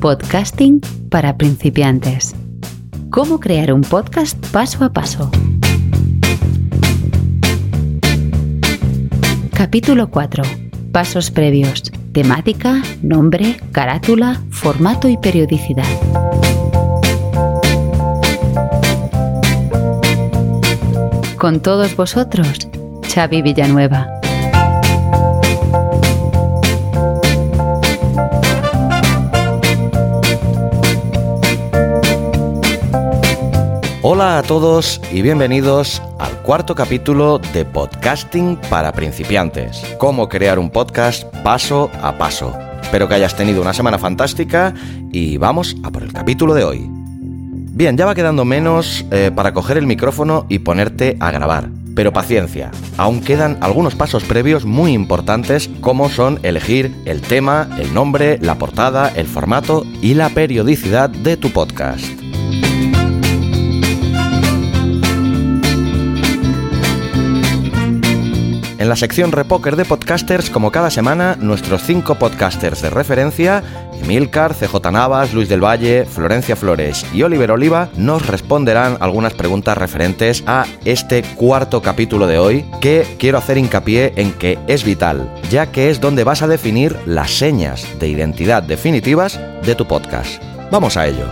Podcasting para principiantes. Cómo crear un podcast paso a paso. Capítulo 4. Pasos previos. Temática, nombre, carátula, formato y periodicidad. Con todos vosotros, Xavi Villanueva. Hola a todos y bienvenidos al cuarto capítulo de Podcasting para principiantes. Cómo crear un podcast paso a paso. Espero que hayas tenido una semana fantástica y vamos a por el capítulo de hoy. Bien, ya va quedando menos eh, para coger el micrófono y ponerte a grabar. Pero paciencia, aún quedan algunos pasos previos muy importantes como son elegir el tema, el nombre, la portada, el formato y la periodicidad de tu podcast. En la sección Repoker de Podcasters, como cada semana, nuestros cinco podcasters de referencia, Emilcar, CJ Navas, Luis del Valle, Florencia Flores y Oliver Oliva, nos responderán algunas preguntas referentes a este cuarto capítulo de hoy, que quiero hacer hincapié en que es vital, ya que es donde vas a definir las señas de identidad definitivas de tu podcast. Vamos a ello.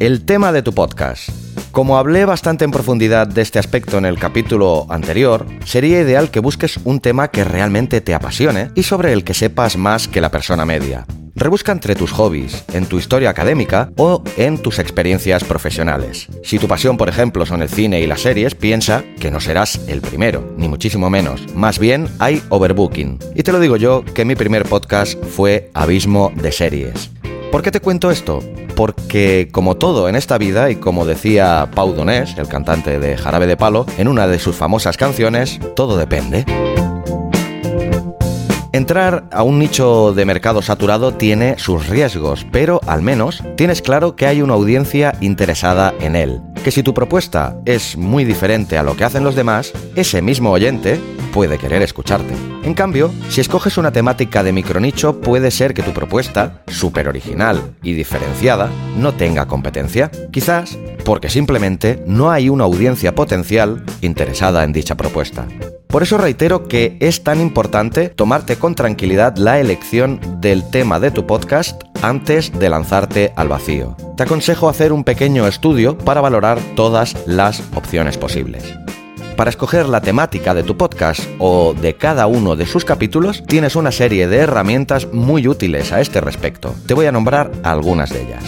El tema de tu podcast. Como hablé bastante en profundidad de este aspecto en el capítulo anterior, sería ideal que busques un tema que realmente te apasione y sobre el que sepas más que la persona media. Rebusca entre tus hobbies, en tu historia académica o en tus experiencias profesionales. Si tu pasión, por ejemplo, son el cine y las series, piensa que no serás el primero, ni muchísimo menos. Más bien hay overbooking. Y te lo digo yo, que mi primer podcast fue Abismo de Series. ¿Por qué te cuento esto? Porque como todo en esta vida, y como decía Pau Donés, el cantante de Jarabe de Palo, en una de sus famosas canciones, todo depende. Entrar a un nicho de mercado saturado tiene sus riesgos, pero al menos tienes claro que hay una audiencia interesada en él. Que si tu propuesta es muy diferente a lo que hacen los demás, ese mismo oyente puede querer escucharte. En cambio, si escoges una temática de micronicho, puede ser que tu propuesta, súper original y diferenciada, no tenga competencia. Quizás porque simplemente no hay una audiencia potencial interesada en dicha propuesta. Por eso reitero que es tan importante tomarte con tranquilidad la elección del tema de tu podcast antes de lanzarte al vacío. Te aconsejo hacer un pequeño estudio para valorar todas las opciones posibles. Para escoger la temática de tu podcast o de cada uno de sus capítulos, tienes una serie de herramientas muy útiles a este respecto. Te voy a nombrar algunas de ellas.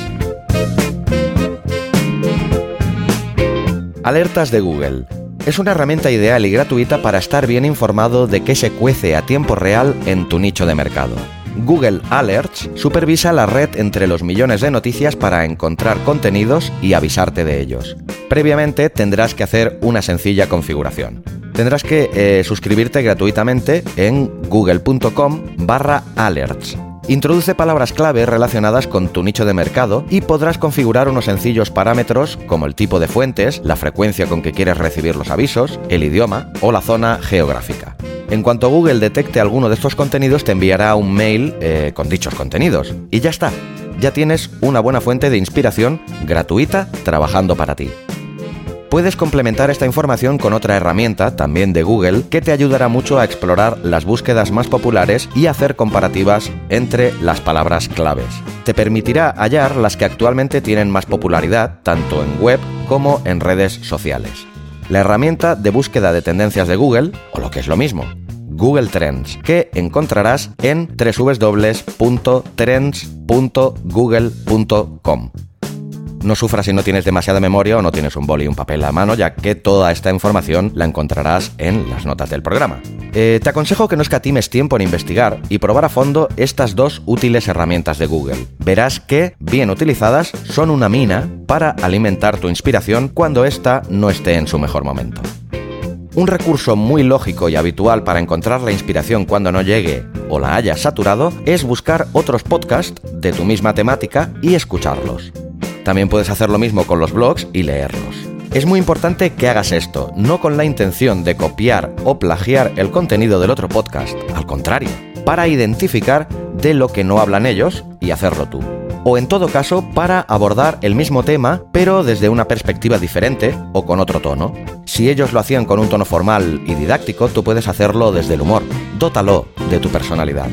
Alertas de Google. Es una herramienta ideal y gratuita para estar bien informado de qué se cuece a tiempo real en tu nicho de mercado. Google Alerts supervisa la red entre los millones de noticias para encontrar contenidos y avisarte de ellos. Previamente tendrás que hacer una sencilla configuración. Tendrás que eh, suscribirte gratuitamente en google.com barra alerts. Introduce palabras clave relacionadas con tu nicho de mercado y podrás configurar unos sencillos parámetros como el tipo de fuentes, la frecuencia con que quieres recibir los avisos, el idioma o la zona geográfica. En cuanto Google detecte alguno de estos contenidos, te enviará un mail eh, con dichos contenidos. Y ya está, ya tienes una buena fuente de inspiración gratuita trabajando para ti. Puedes complementar esta información con otra herramienta, también de Google, que te ayudará mucho a explorar las búsquedas más populares y hacer comparativas entre las palabras claves. Te permitirá hallar las que actualmente tienen más popularidad, tanto en web como en redes sociales. La herramienta de búsqueda de tendencias de Google, o lo que es lo mismo, Google Trends, que encontrarás en www.trends.google.com. No sufras si no tienes demasiada memoria o no tienes un boli y un papel a mano, ya que toda esta información la encontrarás en las notas del programa. Eh, te aconsejo que no escatimes tiempo en investigar y probar a fondo estas dos útiles herramientas de Google. Verás que, bien utilizadas, son una mina para alimentar tu inspiración cuando ésta no esté en su mejor momento. Un recurso muy lógico y habitual para encontrar la inspiración cuando no llegue o la hayas saturado es buscar otros podcasts de tu misma temática y escucharlos. También puedes hacer lo mismo con los blogs y leerlos. Es muy importante que hagas esto, no con la intención de copiar o plagiar el contenido del otro podcast, al contrario, para identificar de lo que no hablan ellos y hacerlo tú. O en todo caso, para abordar el mismo tema, pero desde una perspectiva diferente o con otro tono. Si ellos lo hacían con un tono formal y didáctico, tú puedes hacerlo desde el humor. Dótalo de tu personalidad.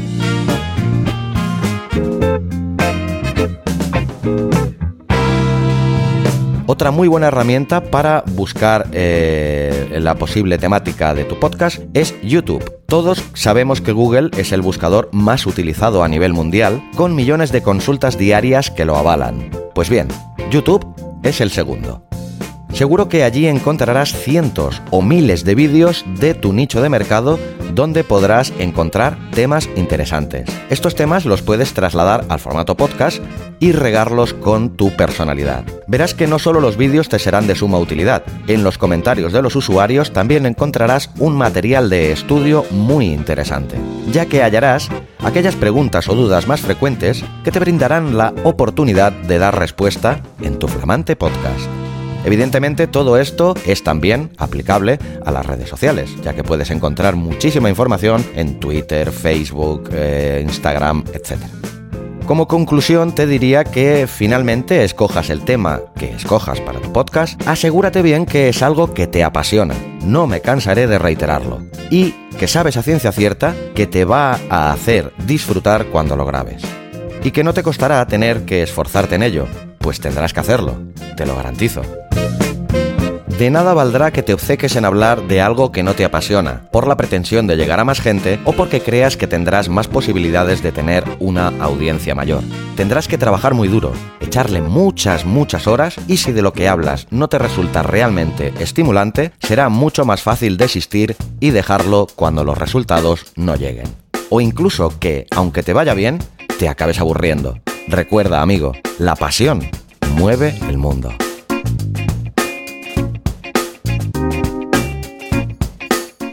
Otra muy buena herramienta para buscar eh, la posible temática de tu podcast es YouTube. Todos sabemos que Google es el buscador más utilizado a nivel mundial, con millones de consultas diarias que lo avalan. Pues bien, YouTube es el segundo. Seguro que allí encontrarás cientos o miles de vídeos de tu nicho de mercado donde podrás encontrar temas interesantes. Estos temas los puedes trasladar al formato podcast y regarlos con tu personalidad. Verás que no solo los vídeos te serán de suma utilidad, en los comentarios de los usuarios también encontrarás un material de estudio muy interesante, ya que hallarás aquellas preguntas o dudas más frecuentes que te brindarán la oportunidad de dar respuesta en tu flamante podcast. Evidentemente todo esto es también aplicable a las redes sociales, ya que puedes encontrar muchísima información en Twitter, Facebook, eh, Instagram, etc. Como conclusión te diría que finalmente escojas el tema que escojas para tu podcast, asegúrate bien que es algo que te apasiona, no me cansaré de reiterarlo, y que sabes a ciencia cierta que te va a hacer disfrutar cuando lo grabes. Y que no te costará tener que esforzarte en ello, pues tendrás que hacerlo, te lo garantizo. De nada valdrá que te obceques en hablar de algo que no te apasiona, por la pretensión de llegar a más gente o porque creas que tendrás más posibilidades de tener una audiencia mayor. Tendrás que trabajar muy duro, echarle muchas, muchas horas y si de lo que hablas no te resulta realmente estimulante, será mucho más fácil desistir y dejarlo cuando los resultados no lleguen. O incluso que, aunque te vaya bien, te acabes aburriendo. Recuerda, amigo, la pasión mueve el mundo.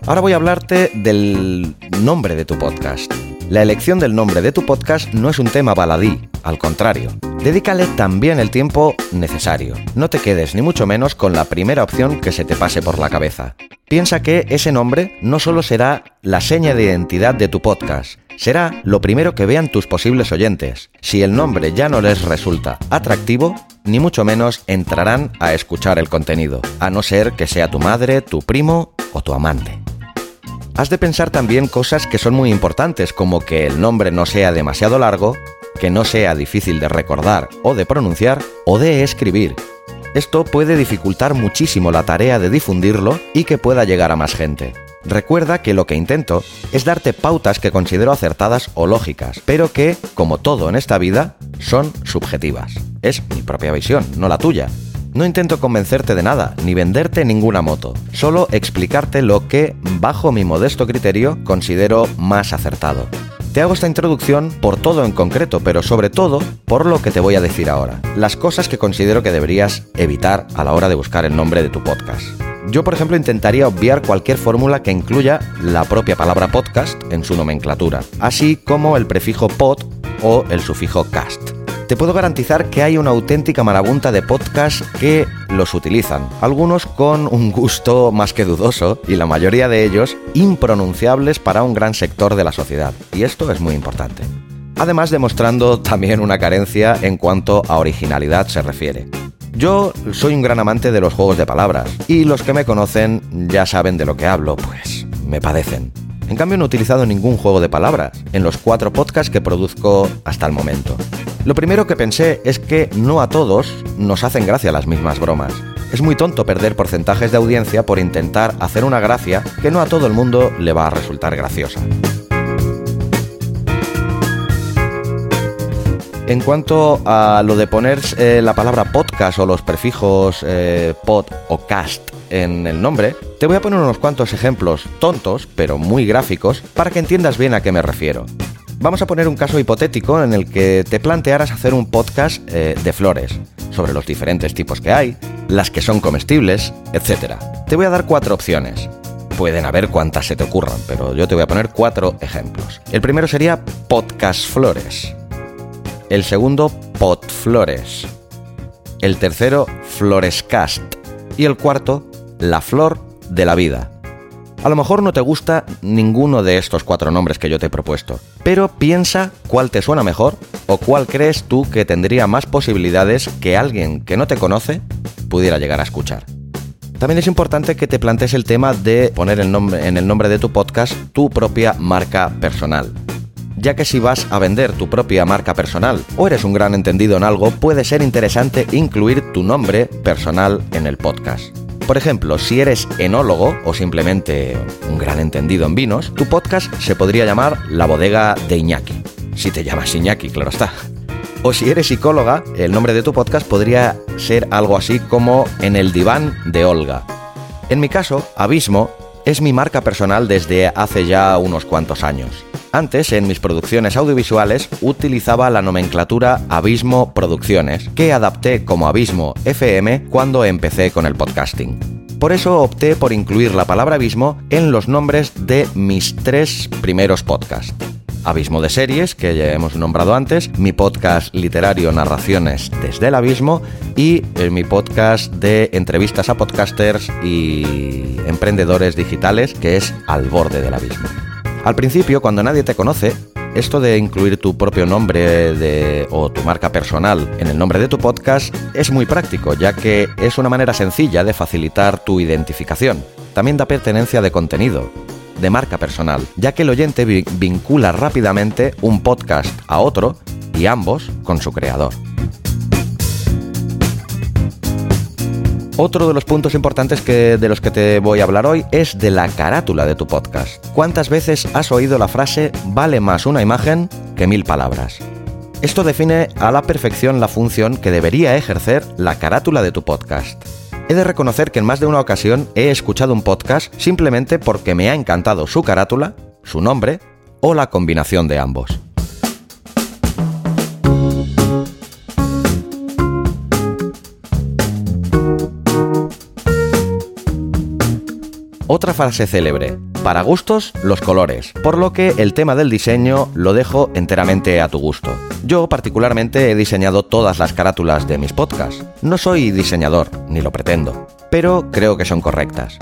Ahora voy a hablarte del nombre de tu podcast. La elección del nombre de tu podcast no es un tema baladí, al contrario. Dedícale también el tiempo necesario. No te quedes ni mucho menos con la primera opción que se te pase por la cabeza. Piensa que ese nombre no solo será la seña de identidad de tu podcast, será lo primero que vean tus posibles oyentes. Si el nombre ya no les resulta atractivo, ni mucho menos entrarán a escuchar el contenido, a no ser que sea tu madre, tu primo o tu amante. Has de pensar también cosas que son muy importantes, como que el nombre no sea demasiado largo, que no sea difícil de recordar o de pronunciar o de escribir. Esto puede dificultar muchísimo la tarea de difundirlo y que pueda llegar a más gente. Recuerda que lo que intento es darte pautas que considero acertadas o lógicas, pero que, como todo en esta vida, son subjetivas. Es mi propia visión, no la tuya. No intento convencerte de nada, ni venderte ninguna moto, solo explicarte lo que, bajo mi modesto criterio, considero más acertado. Te hago esta introducción por todo en concreto, pero sobre todo por lo que te voy a decir ahora, las cosas que considero que deberías evitar a la hora de buscar el nombre de tu podcast. Yo, por ejemplo, intentaría obviar cualquier fórmula que incluya la propia palabra podcast en su nomenclatura, así como el prefijo pod o el sufijo cast te puedo garantizar que hay una auténtica marabunta de podcasts que los utilizan, algunos con un gusto más que dudoso y la mayoría de ellos impronunciables para un gran sector de la sociedad, y esto es muy importante. Además demostrando también una carencia en cuanto a originalidad se refiere. Yo soy un gran amante de los juegos de palabras, y los que me conocen ya saben de lo que hablo, pues me padecen. En cambio no he utilizado ningún juego de palabras en los cuatro podcasts que produzco hasta el momento. Lo primero que pensé es que no a todos nos hacen gracia las mismas bromas. Es muy tonto perder porcentajes de audiencia por intentar hacer una gracia que no a todo el mundo le va a resultar graciosa. En cuanto a lo de poner eh, la palabra podcast o los prefijos eh, pod o cast en el nombre, te voy a poner unos cuantos ejemplos tontos, pero muy gráficos, para que entiendas bien a qué me refiero. Vamos a poner un caso hipotético en el que te plantearas hacer un podcast eh, de flores, sobre los diferentes tipos que hay, las que son comestibles, etc. Te voy a dar cuatro opciones. Pueden haber cuantas se te ocurran, pero yo te voy a poner cuatro ejemplos. El primero sería podcast flores. El segundo, pot flores. El tercero, florescast. Y el cuarto, la flor de la vida. A lo mejor no te gusta ninguno de estos cuatro nombres que yo te he propuesto, pero piensa cuál te suena mejor o cuál crees tú que tendría más posibilidades que alguien que no te conoce pudiera llegar a escuchar. También es importante que te plantees el tema de poner el nombre, en el nombre de tu podcast tu propia marca personal. Ya que si vas a vender tu propia marca personal o eres un gran entendido en algo, puede ser interesante incluir tu nombre personal en el podcast. Por ejemplo, si eres enólogo o simplemente un gran entendido en vinos, tu podcast se podría llamar La bodega de Iñaki. Si te llamas Iñaki, claro está. O si eres psicóloga, el nombre de tu podcast podría ser algo así como En el diván de Olga. En mi caso, Abismo es mi marca personal desde hace ya unos cuantos años. Antes, en mis producciones audiovisuales, utilizaba la nomenclatura Abismo Producciones, que adapté como Abismo FM cuando empecé con el podcasting. Por eso opté por incluir la palabra abismo en los nombres de mis tres primeros podcasts. Abismo de Series, que ya hemos nombrado antes, mi podcast literario Narraciones desde el Abismo y eh, mi podcast de entrevistas a podcasters y emprendedores digitales, que es Al borde del Abismo. Al principio, cuando nadie te conoce, esto de incluir tu propio nombre o tu marca personal en el nombre de tu podcast es muy práctico, ya que es una manera sencilla de facilitar tu identificación. También da pertenencia de contenido, de marca personal, ya que el oyente vincula rápidamente un podcast a otro y ambos con su creador. Otro de los puntos importantes que, de los que te voy a hablar hoy es de la carátula de tu podcast. ¿Cuántas veces has oído la frase vale más una imagen que mil palabras? Esto define a la perfección la función que debería ejercer la carátula de tu podcast. He de reconocer que en más de una ocasión he escuchado un podcast simplemente porque me ha encantado su carátula, su nombre o la combinación de ambos. Otra frase célebre, para gustos los colores, por lo que el tema del diseño lo dejo enteramente a tu gusto. Yo particularmente he diseñado todas las carátulas de mis podcasts. No soy diseñador, ni lo pretendo, pero creo que son correctas.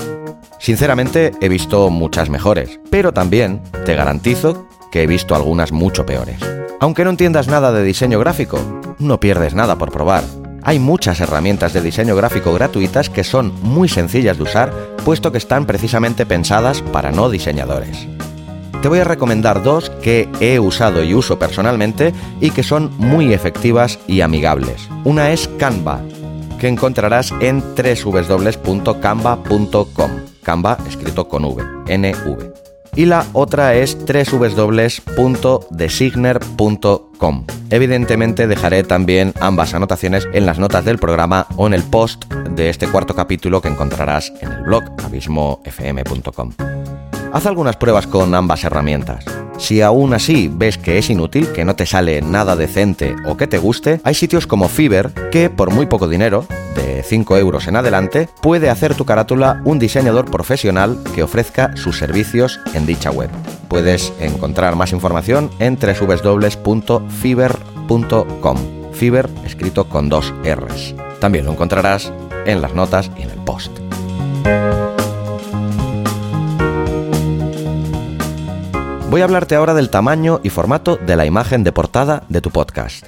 Sinceramente he visto muchas mejores, pero también te garantizo que he visto algunas mucho peores. Aunque no entiendas nada de diseño gráfico, no pierdes nada por probar. Hay muchas herramientas de diseño gráfico gratuitas que son muy sencillas de usar, puesto que están precisamente pensadas para no diseñadores. Te voy a recomendar dos que he usado y uso personalmente y que son muy efectivas y amigables. Una es Canva, que encontrarás en www.canva.com. Canva escrito con V, NV y la otra es www.designer.com. Evidentemente dejaré también ambas anotaciones en las notas del programa o en el post de este cuarto capítulo que encontrarás en el blog abismofm.com. Haz algunas pruebas con ambas herramientas. Si aún así ves que es inútil, que no te sale nada decente o que te guste, hay sitios como Fiverr que por muy poco dinero, de 5 euros en adelante, puede hacer tu carátula un diseñador profesional que ofrezca sus servicios en dicha web. Puedes encontrar más información en www.fiverr.com. Fiverr escrito con dos R's. También lo encontrarás en las notas y en el post. Voy a hablarte ahora del tamaño y formato de la imagen de portada de tu podcast.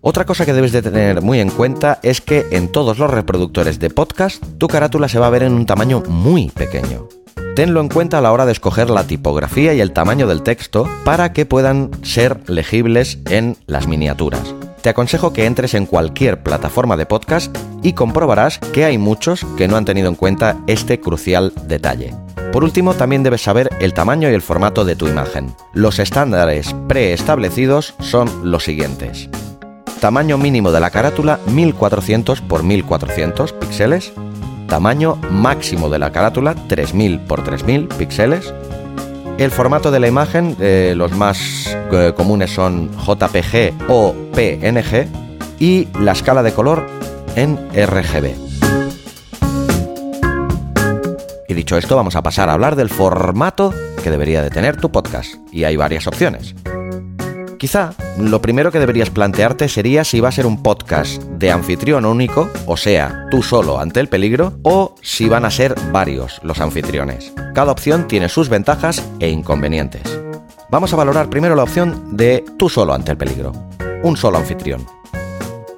Otra cosa que debes de tener muy en cuenta es que en todos los reproductores de podcast tu carátula se va a ver en un tamaño muy pequeño. Tenlo en cuenta a la hora de escoger la tipografía y el tamaño del texto para que puedan ser legibles en las miniaturas te aconsejo que entres en cualquier plataforma de podcast y comprobarás que hay muchos que no han tenido en cuenta este crucial detalle. Por último, también debes saber el tamaño y el formato de tu imagen. Los estándares preestablecidos son los siguientes. Tamaño mínimo de la carátula 1400 x 1400 píxeles. Tamaño máximo de la carátula 3000 x 3000 píxeles el formato de la imagen, eh, los más eh, comunes son JPG o PNG y la escala de color en RGB. Y dicho esto, vamos a pasar a hablar del formato que debería de tener tu podcast. Y hay varias opciones. Quizá lo primero que deberías plantearte sería si va a ser un podcast de anfitrión único, o sea, tú solo ante el peligro, o si van a ser varios los anfitriones. Cada opción tiene sus ventajas e inconvenientes. Vamos a valorar primero la opción de tú solo ante el peligro. Un solo anfitrión.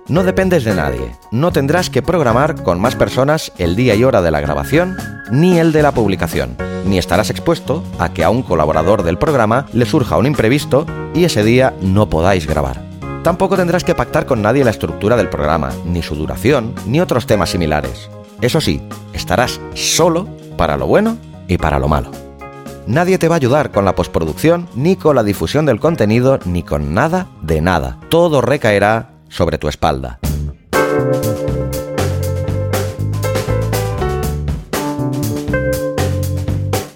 No dependes de nadie, no tendrás que programar con más personas el día y hora de la grabación, ni el de la publicación, ni estarás expuesto a que a un colaborador del programa le surja un imprevisto y ese día no podáis grabar. Tampoco tendrás que pactar con nadie la estructura del programa, ni su duración, ni otros temas similares. Eso sí, estarás solo para lo bueno y para lo malo. Nadie te va a ayudar con la postproducción, ni con la difusión del contenido, ni con nada de nada. Todo recaerá sobre tu espalda.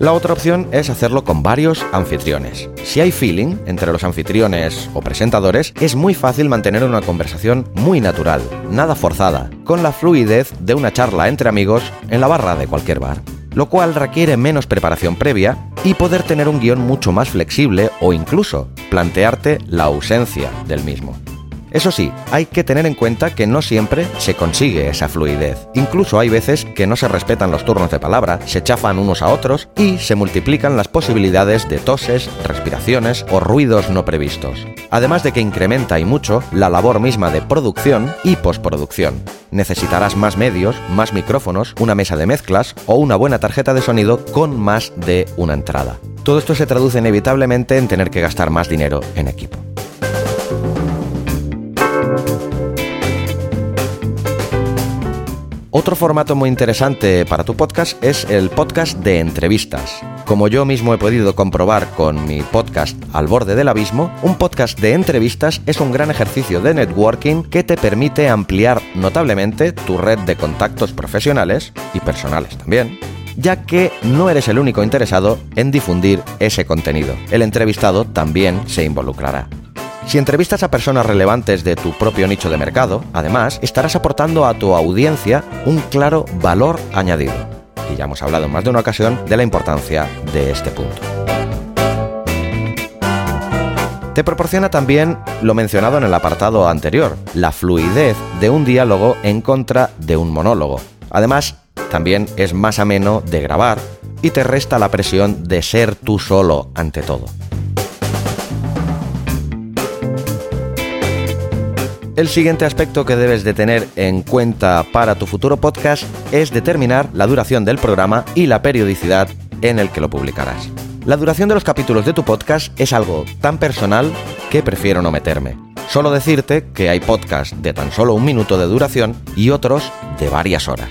La otra opción es hacerlo con varios anfitriones. Si hay feeling entre los anfitriones o presentadores, es muy fácil mantener una conversación muy natural, nada forzada, con la fluidez de una charla entre amigos en la barra de cualquier bar, lo cual requiere menos preparación previa y poder tener un guion mucho más flexible o incluso plantearte la ausencia del mismo. Eso sí, hay que tener en cuenta que no siempre se consigue esa fluidez. Incluso hay veces que no se respetan los turnos de palabra, se chafan unos a otros y se multiplican las posibilidades de toses, respiraciones o ruidos no previstos. Además de que incrementa y mucho la labor misma de producción y postproducción. Necesitarás más medios, más micrófonos, una mesa de mezclas o una buena tarjeta de sonido con más de una entrada. Todo esto se traduce inevitablemente en tener que gastar más dinero en equipo. Otro formato muy interesante para tu podcast es el podcast de entrevistas. Como yo mismo he podido comprobar con mi podcast Al borde del abismo, un podcast de entrevistas es un gran ejercicio de networking que te permite ampliar notablemente tu red de contactos profesionales y personales también ya que no eres el único interesado en difundir ese contenido. El entrevistado también se involucrará. Si entrevistas a personas relevantes de tu propio nicho de mercado, además, estarás aportando a tu audiencia un claro valor añadido. Y ya hemos hablado en más de una ocasión de la importancia de este punto. Te proporciona también lo mencionado en el apartado anterior, la fluidez de un diálogo en contra de un monólogo. Además, también es más ameno de grabar y te resta la presión de ser tú solo ante todo. El siguiente aspecto que debes de tener en cuenta para tu futuro podcast es determinar la duración del programa y la periodicidad en el que lo publicarás. La duración de los capítulos de tu podcast es algo tan personal que prefiero no meterme. Solo decirte que hay podcasts de tan solo un minuto de duración y otros de varias horas.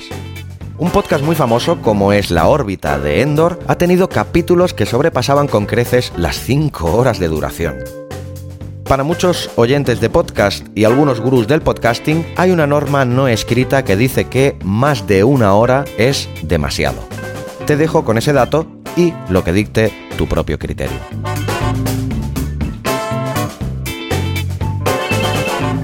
Un podcast muy famoso como es La órbita de Endor ha tenido capítulos que sobrepasaban con creces las 5 horas de duración. Para muchos oyentes de podcast y algunos gurús del podcasting, hay una norma no escrita que dice que más de una hora es demasiado. Te dejo con ese dato y lo que dicte tu propio criterio.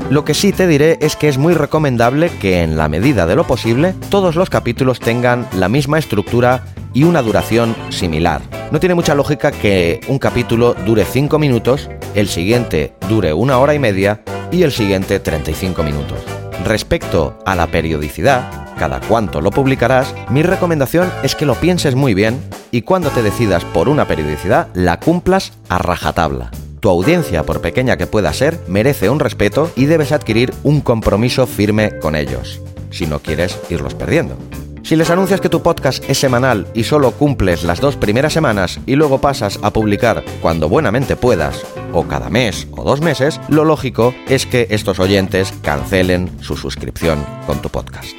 Lo que sí te diré es que es muy recomendable que en la medida de lo posible todos los capítulos tengan la misma estructura y una duración similar. No tiene mucha lógica que un capítulo dure 5 minutos el siguiente dure una hora y media y el siguiente 35 minutos. Respecto a la periodicidad, cada cuánto lo publicarás, mi recomendación es que lo pienses muy bien y cuando te decidas por una periodicidad la cumplas a rajatabla. Tu audiencia, por pequeña que pueda ser, merece un respeto y debes adquirir un compromiso firme con ellos, si no quieres irlos perdiendo. Si les anuncias que tu podcast es semanal y solo cumples las dos primeras semanas y luego pasas a publicar cuando buenamente puedas, o cada mes o dos meses, lo lógico es que estos oyentes cancelen su suscripción con tu podcast.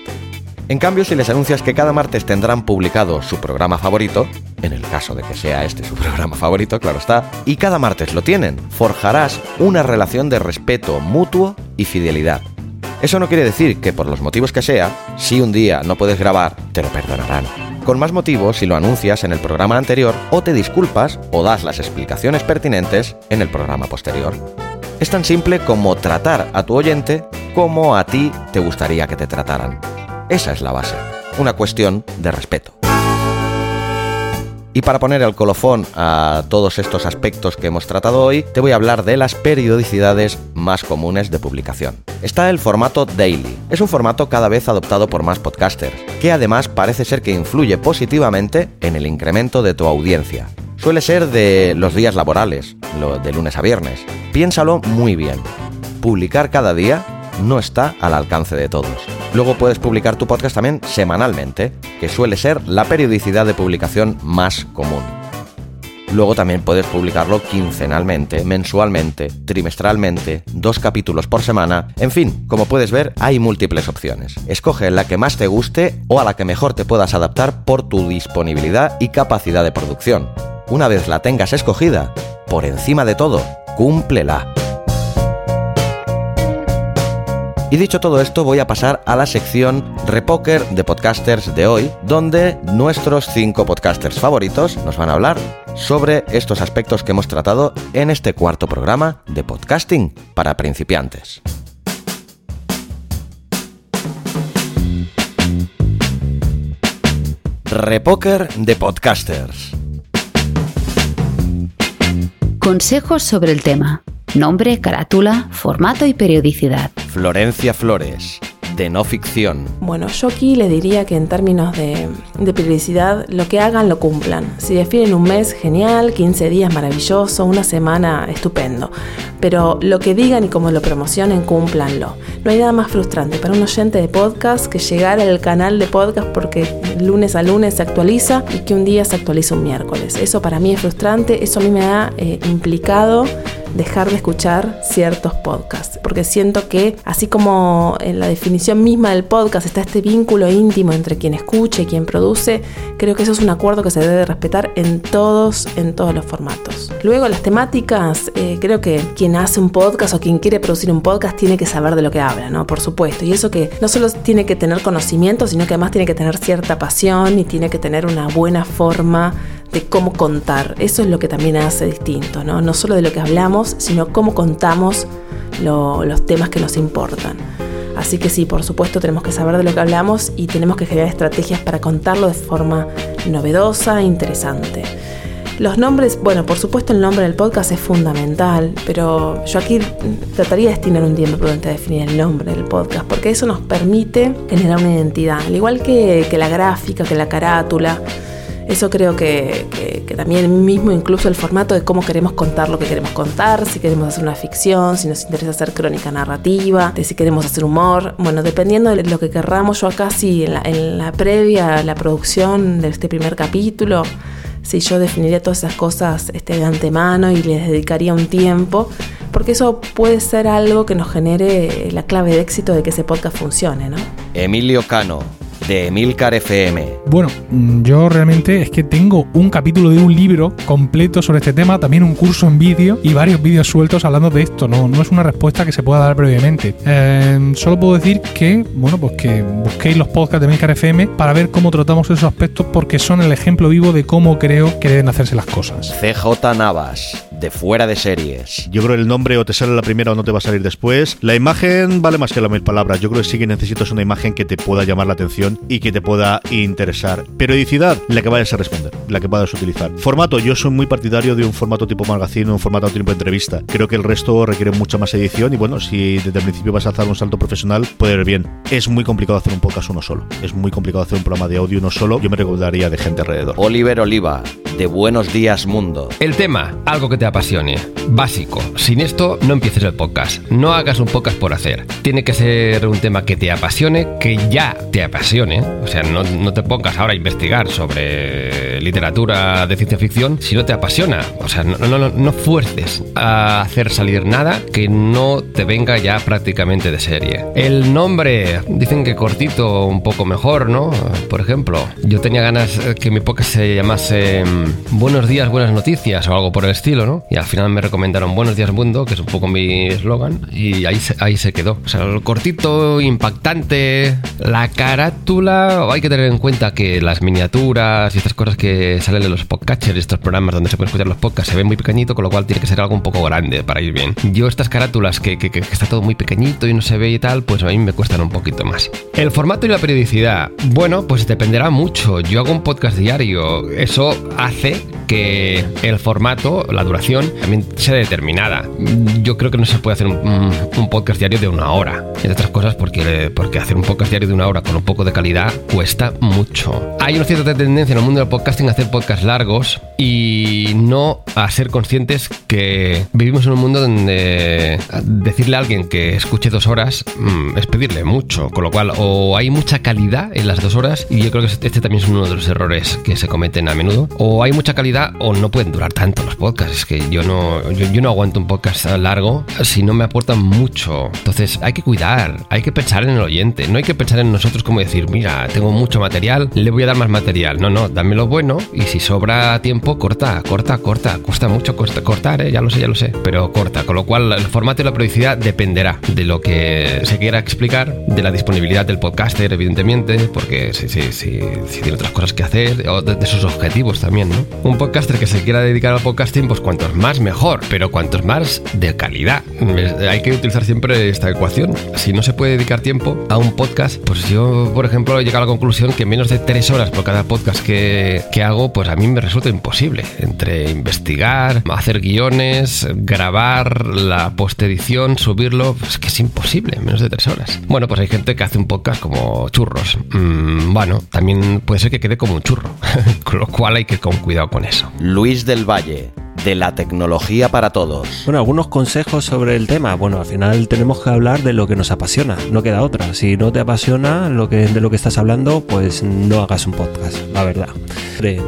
En cambio, si les anuncias que cada martes tendrán publicado su programa favorito, en el caso de que sea este su programa favorito, claro está, y cada martes lo tienen, forjarás una relación de respeto mutuo y fidelidad eso no quiere decir que por los motivos que sea, si un día no puedes grabar, te lo perdonarán. Con más motivo si lo anuncias en el programa anterior o te disculpas o das las explicaciones pertinentes en el programa posterior. Es tan simple como tratar a tu oyente como a ti te gustaría que te trataran. Esa es la base, una cuestión de respeto. Y para poner el colofón a todos estos aspectos que hemos tratado hoy, te voy a hablar de las periodicidades más comunes de publicación. Está el formato daily. Es un formato cada vez adoptado por más podcasters, que además parece ser que influye positivamente en el incremento de tu audiencia. Suele ser de los días laborales, de lunes a viernes. Piénsalo muy bien. Publicar cada día no está al alcance de todos. Luego puedes publicar tu podcast también semanalmente, que suele ser la periodicidad de publicación más común. Luego también puedes publicarlo quincenalmente, mensualmente, trimestralmente, dos capítulos por semana, en fin, como puedes ver hay múltiples opciones. Escoge la que más te guste o a la que mejor te puedas adaptar por tu disponibilidad y capacidad de producción. Una vez la tengas escogida, por encima de todo, cúmplela. Y dicho todo esto, voy a pasar a la sección Repoker de podcasters de hoy, donde nuestros cinco podcasters favoritos nos van a hablar sobre estos aspectos que hemos tratado en este cuarto programa de podcasting para principiantes. Repoker de podcasters. Consejos sobre el tema. Nombre, carátula, formato y periodicidad. Florencia Flores, de no ficción. Bueno, yo aquí le diría que en términos de, de, periodicidad, lo que hagan lo cumplan. Si definen un mes, genial, 15 días, maravilloso, una semana, estupendo. Pero lo que digan y como lo promocionen, cúmplanlo. No hay nada más frustrante para un oyente de podcast que llegar al canal de podcast porque lunes a lunes se actualiza y que un día se actualiza un miércoles. Eso para mí es frustrante, eso a mí me ha eh, implicado dejar de escuchar ciertos podcasts, porque siento que así como en la definición misma del podcast está este vínculo íntimo entre quien escucha y quien produce, creo que eso es un acuerdo que se debe respetar en todos, en todos los formatos. Luego las temáticas, eh, creo que quien hace un podcast o quien quiere producir un podcast tiene que saber de lo que habla, ¿no? Por supuesto, y eso que no solo tiene que tener conocimiento, sino que además tiene que tener cierta pasión y tiene que tener una buena forma de cómo contar. Eso es lo que también hace distinto, ¿no? No solo de lo que hablamos, sino cómo contamos los temas que nos importan. Así que sí, por supuesto tenemos que saber de lo que hablamos y tenemos que generar estrategias para contarlo de forma novedosa e interesante. Los nombres, bueno, por supuesto el nombre del podcast es fundamental, pero yo aquí trataría de destinar un tiempo prudente a definir el nombre del podcast, porque eso nos permite generar una identidad, al igual que, que la gráfica, que la carátula. Eso creo que, que, también mismo incluso el formato de cómo queremos contar lo que queremos contar, si queremos hacer una ficción, si nos interesa hacer crónica narrativa, si queremos hacer humor. Bueno, dependiendo de lo que querramos, yo acá sí, en la, en la previa, la producción de este primer capítulo, si yo definiría todas esas cosas este, de antemano y les dedicaría un tiempo, porque eso puede ser algo que nos genere la clave de éxito de que ese podcast funcione, ¿no? Emilio Cano, de Emilcar FM. Bueno, mm, yo realmente es que tengo un capítulo de un libro completo sobre este tema, también un curso en vídeo y varios vídeos sueltos hablando de esto. No, no es una respuesta que se pueda dar previamente. Eh, solo puedo decir que, bueno, pues que busquéis los podcasts de Emilcar FM para ver cómo tratamos esos aspectos porque son el ejemplo vivo de cómo creo que deben hacerse las cosas. CJ Navas, de fuera de series. Yo creo que el nombre o te sale la primera o no te va a salir después. La imagen vale más que las mil palabras. Yo creo que sí que necesitas una imagen que te pueda llamar la atención y que te pueda interesar. Periodicidad, la que vayas a responder, la que vayas a utilizar. Formato, yo soy muy partidario de un formato tipo magazine, un formato tipo entrevista. Creo que el resto requiere mucha más edición y bueno, si desde el principio vas a hacer un salto profesional, puede ir bien. Es muy complicado hacer un podcast uno solo. Es muy complicado hacer un programa de audio uno solo. Yo me recomendaría de gente alrededor. Oliver Oliva, de Buenos Días Mundo. El tema, algo que te apasione. Básico. Sin esto, no empieces el podcast. No hagas un podcast por hacer. Tiene que ser un tema que te apasione, que ya te apasione. O sea, no, no te pongas ahora a investigar sobre literatura de ciencia ficción si no te apasiona. O sea, no, no, no fuerces a hacer salir nada que no te venga ya prácticamente de serie. El nombre, dicen que cortito, un poco mejor, ¿no? Por ejemplo, yo tenía ganas que mi podcast se llamase mm, Buenos días, buenas noticias o algo por el estilo, ¿no? Y al final me recomendaron Buenos días Mundo, que es un poco mi eslogan, y ahí se, ahí se quedó. O sea, el cortito, impactante, la carátula hay que tener en cuenta que las miniaturas y estas cosas que salen de los podcatchers, estos programas donde se pueden escuchar los podcasts, se ven muy pequeñito, con lo cual tiene que ser algo un poco grande para ir bien. Yo estas carátulas que, que está todo muy pequeñito y no se ve y tal, pues a mí me cuestan un poquito más. El formato y la periodicidad, bueno, pues dependerá mucho. Yo hago un podcast diario, eso hace que el formato, la duración, también sea determinada. Yo creo que no se puede hacer un, podcast diario de una hora, entre otras cosas porque, porque hacer un podcast diario de una hora con un poco de calidad cuesta mucho. Hay una cierta tendencia en el mundo del podcasting a hacer podcasts largos y no a ser conscientes que vivimos en un mundo donde decirle a alguien que escuche dos horas mm, es pedirle mucho, con lo cual o hay mucha calidad en las dos horas y yo creo que este también es uno de los errores que se cometen a menudo, o hay mucha calidad o no pueden durar tanto los podcasts, es que yo no, yo, no aguanto un podcast largo si no me aportan mucho, entonces hay que cuidar, hay que pensar en el oyente, no hay que pensar en nosotros como decir, mira, tengo mucho material, le voy a dar más material, no, no, dame lo bueno y si sobra tiempo, corta, corta, corta, cuesta mucho cortar, ¿eh? ya lo sé, ya lo sé, pero corta, con lo cual el formato y la periodicidad dependerá de lo que se quiera explicar, de la disponibilidad del podcaster, evidentemente, porque si, si, si, si tiene otras cosas que hacer, o de, sus objetivos también, ¿no? Un podcaster que se quiera dedicar al podcasting, pues cuantos más mejor, pero cuantos más de calidad. Hay que utilizar siempre esta ecuación. Si no se puede dedicar tiempo a un podcast, pues yo, por ejemplo, he llegado a la conclusión que menos de tres horas por cada podcast que, que hago, pues a mí me resulta imposible. Entre investigar, hacer guiones, grabar la postedición, subirlo, pues que es imposible, menos de tres horas. Bueno, pues hay gente que hace un podcast como churros. Mm, bueno, también puede ser que quede como un churro, con lo cual hay que ir con cuidado con eso. Luis del Valle de la tecnología para todos. Bueno, algunos consejos sobre el tema. Bueno, al final tenemos que hablar de lo que nos apasiona, no queda otra. Si no te apasiona lo que, de lo que estás hablando, pues no hagas un podcast, la verdad.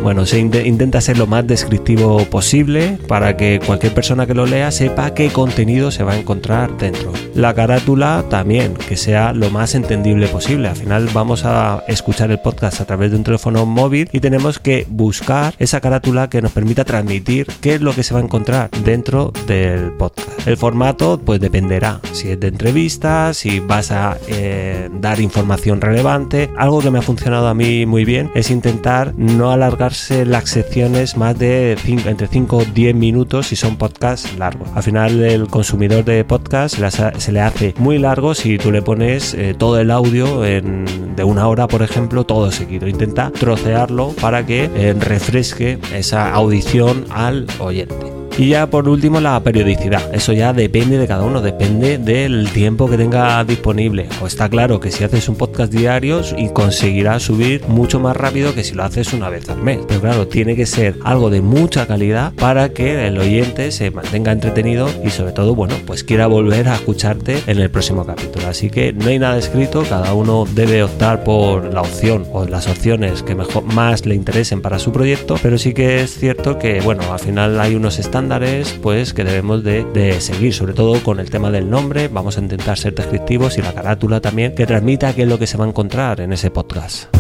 Bueno, se intenta ser lo más descriptivo posible para que cualquier persona que lo lea sepa qué contenido se va a encontrar dentro. La carátula también, que sea lo más entendible posible. Al final vamos a escuchar el podcast a través de un teléfono móvil y tenemos que buscar esa carátula que nos permita transmitir qué es lo que se va a encontrar dentro del podcast. El formato pues dependerá si es de entrevistas, si vas a eh, dar información relevante. Algo que me ha funcionado a mí muy bien es intentar no alargarse las secciones más de entre 5 o 10 minutos si son podcasts largos. Al final el consumidor de podcast se, le hace muy largo si tú le pones eh, todo el audio de una hora, por ejemplo, todo seguido. Intenta trocearlo para que eh, refresque esa audición al oyente. Y ya por último la periodicidad. Eso ya depende de cada uno, depende del tiempo que tenga disponible. O está claro que si haces un podcast diario y conseguirás subir mucho más rápido que si lo haces una vez al mes. Pero claro, tiene que ser algo de mucha calidad para que el oyente se mantenga entretenido y sobre todo, bueno, pues quiera volver a escucharte en el próximo capítulo. Así que no hay nada escrito, cada uno debe optar por la opción o las opciones que mejor, más le interesen para su proyecto, pero sí que es cierto que, bueno, al final hay unos estándares pues que debemos de, seguir, sobre todo con el tema del nombre, vamos a intentar ser descriptivos y la carátula también, que transmita qué es lo que se va a encontrar en ese podcast.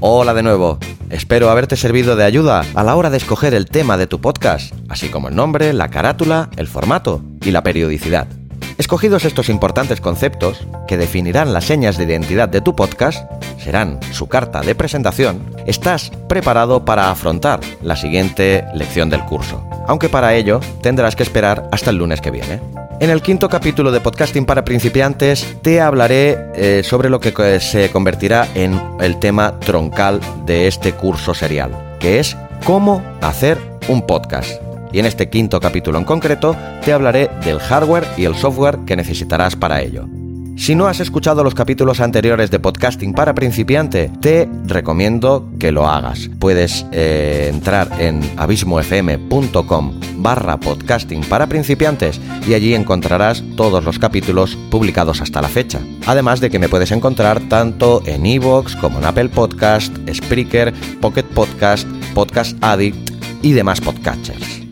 Hola de nuevo. Espero haberte servido de ayuda a la hora de escoger el tema de tu podcast, así como el nombre, la carátula, el formato y la periodicidad. Escogidos estos importantes conceptos, que definirán las señas de identidad de tu podcast, serán su carta de presentación, estás preparado para afrontar la siguiente lección del curso, aunque para ello tendrás que esperar hasta el lunes que viene. En el quinto capítulo de Podcasting para principiantes te hablaré eh, sobre lo que se convertirá en el tema troncal de este curso serial, que es cómo hacer un podcast y en este quinto capítulo en concreto te hablaré del hardware y el software que necesitarás para ello. Si no has escuchado los capítulos anteriores de podcasting para principiante, te recomiendo que lo hagas. Puedes eh, entrar en abismofm.com barra podcasting para principiantes y allí encontrarás todos los capítulos publicados hasta la fecha. Además de que me puedes encontrar tanto en iVoox como en Apple Podcast, Spreaker, Pocket Podcast, Podcast Addict y demás podcatchers.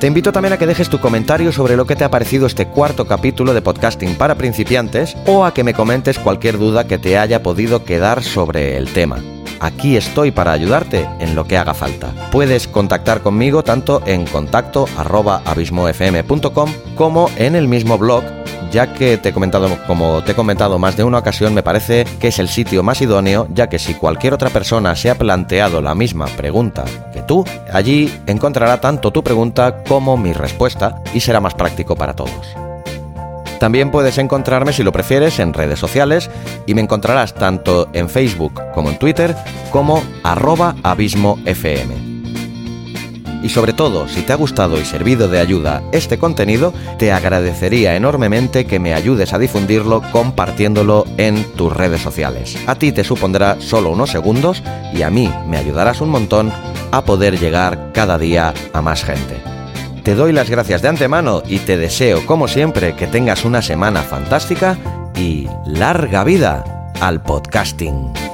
Te invito también a que dejes tu comentario sobre lo que te ha parecido este cuarto capítulo de podcasting para principiantes o a que me comentes cualquier duda que te haya podido quedar sobre el tema. aquí estoy para ayudarte en lo que haga falta. Puedes contactar conmigo tanto en contacto arroba abismofm.com como en el mismo blog ya que te he comentado, como te he comentado más de una ocasión, me parece que es el sitio más idóneo, ya que si cualquier otra persona se ha planteado la misma pregunta que tú, allí encontrará tanto tu pregunta como mi respuesta y será más práctico para todos. También puedes encontrarme si lo prefieres en redes sociales y me encontrarás tanto en Facebook como en Twitter como arroba abismofm. Y sobre todo, si te ha gustado y servido de ayuda este contenido, te agradecería enormemente que me ayudes a difundirlo compartiéndolo en tus redes sociales. A ti te supondrá solo unos segundos y a mí me ayudarás un montón a poder llegar cada día a más gente. Te doy las gracias de antemano y te deseo, como siempre, que tengas una semana fantástica y larga vida al podcasting.